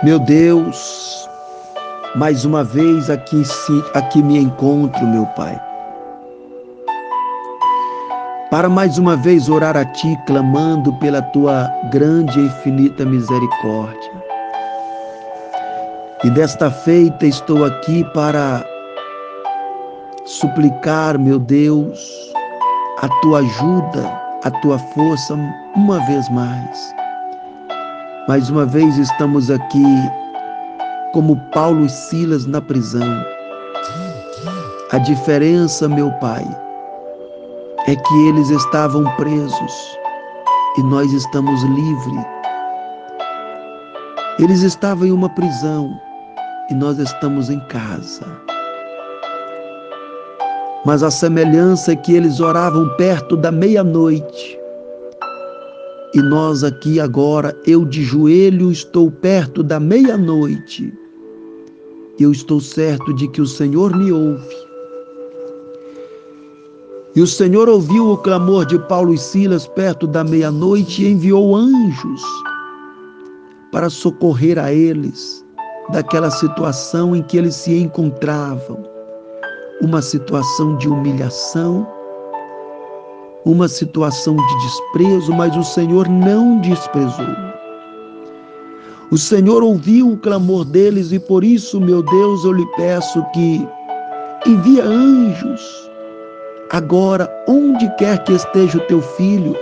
Meu Deus, mais uma vez aqui, aqui me encontro, meu Pai. Para mais uma vez orar a Ti, clamando pela Tua grande e infinita misericórdia. E desta feita estou aqui para suplicar, meu Deus, a Tua ajuda, a Tua força uma vez mais mais uma vez estamos aqui como Paulo e Silas na prisão. A diferença, meu Pai, é que eles estavam presos e nós estamos livres. Eles estavam em uma prisão e nós estamos em casa. Mas a semelhança é que eles oravam perto da meia-noite e nós aqui agora, eu de joelho estou perto da meia-noite. Eu estou certo de que o Senhor me ouve. E o Senhor ouviu o clamor de Paulo e Silas perto da meia-noite e enviou anjos para socorrer a eles daquela situação em que eles se encontravam uma situação de humilhação uma situação de desprezo, mas o Senhor não desprezou. O Senhor ouviu o clamor deles e por isso, meu Deus, eu lhe peço que envia anjos agora, onde quer que esteja o teu filho,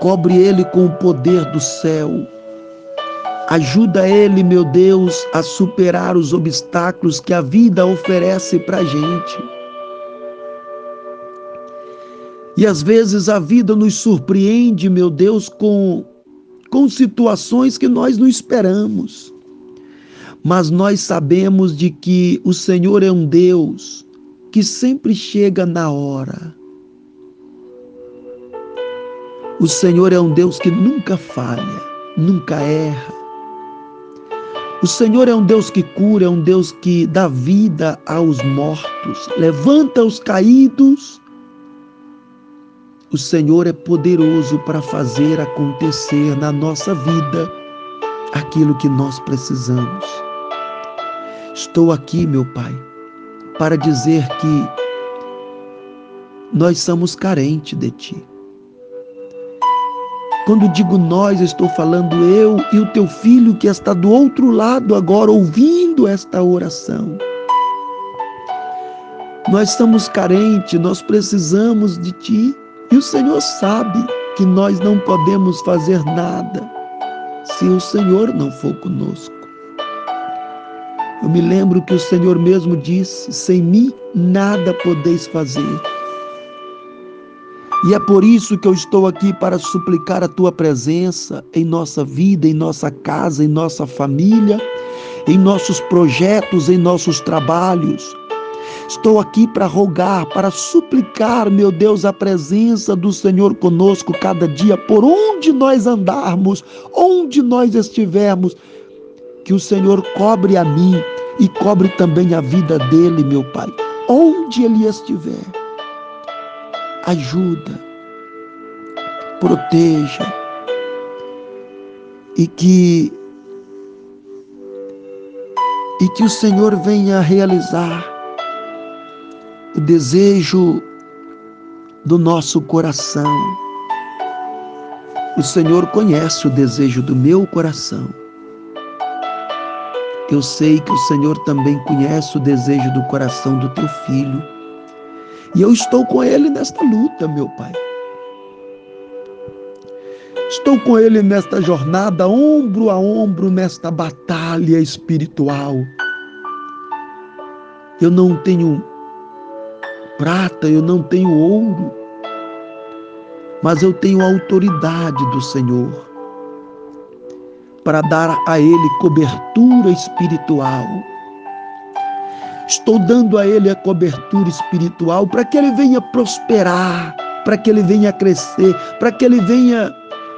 cobre ele com o poder do céu. Ajuda ele, meu Deus, a superar os obstáculos que a vida oferece para a gente. E às vezes a vida nos surpreende, meu Deus, com, com situações que nós não esperamos. Mas nós sabemos de que o Senhor é um Deus que sempre chega na hora. O Senhor é um Deus que nunca falha, nunca erra. O Senhor é um Deus que cura, é um Deus que dá vida aos mortos, levanta os caídos o Senhor é poderoso para fazer acontecer na nossa vida aquilo que nós precisamos. Estou aqui, meu Pai, para dizer que nós somos carentes de Ti. Quando digo nós, estou falando eu e o teu filho que está do outro lado agora ouvindo esta oração. Nós estamos carentes, nós precisamos de Ti. E o Senhor sabe que nós não podemos fazer nada se o Senhor não for conosco. Eu me lembro que o Senhor mesmo disse: sem mim nada podeis fazer. E é por isso que eu estou aqui para suplicar a tua presença em nossa vida, em nossa casa, em nossa família, em nossos projetos, em nossos trabalhos Estou aqui para rogar, para suplicar, meu Deus, a presença do Senhor conosco cada dia, por onde nós andarmos, onde nós estivermos. Que o Senhor cobre a mim e cobre também a vida dele, meu Pai, onde ele estiver. Ajuda, proteja e que e que o Senhor venha realizar o desejo do nosso coração. O Senhor conhece o desejo do meu coração. Eu sei que o Senhor também conhece o desejo do coração do teu filho. E eu estou com ele nesta luta, meu Pai. Estou com ele nesta jornada, ombro a ombro, nesta batalha espiritual. Eu não tenho prata, eu não tenho ouro, mas eu tenho a autoridade do Senhor para dar a Ele cobertura espiritual. Estou dando a Ele a cobertura espiritual para que Ele venha prosperar, para que Ele venha crescer, para que Ele venha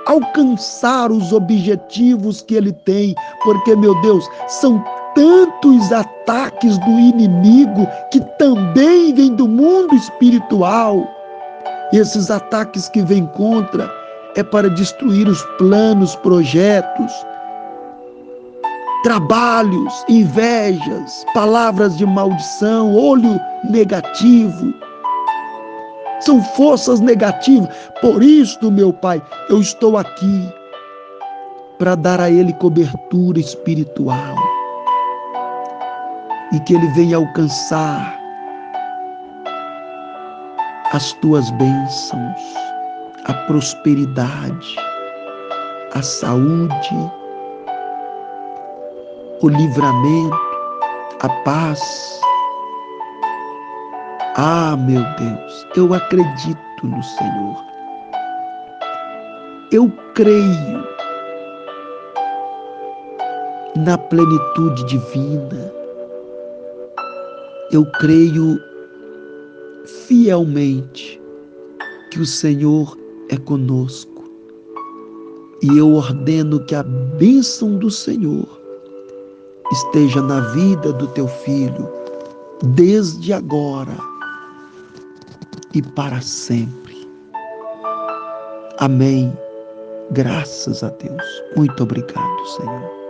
alcançar os objetivos que Ele tem, porque, meu Deus, são tantos ataques do inimigo que também vêm do mundo espiritual. Esses ataques que vêm contra é para destruir os planos, projetos trabalhos, invejas, palavras de maldição, olho negativo. São forças negativas. Por isso, meu Pai, eu estou aqui para dar a ele cobertura espiritual e que ele venha alcançar as tuas bênçãos, a prosperidade, a saúde, o livramento, a paz. Ah, meu Deus, eu acredito no Senhor. Eu creio na plenitude divina. Eu creio fielmente que o Senhor é conosco. E eu ordeno que a bênção do Senhor esteja na vida do teu filho, desde agora e para sempre. Amém. Graças a Deus. Muito obrigado, Senhor.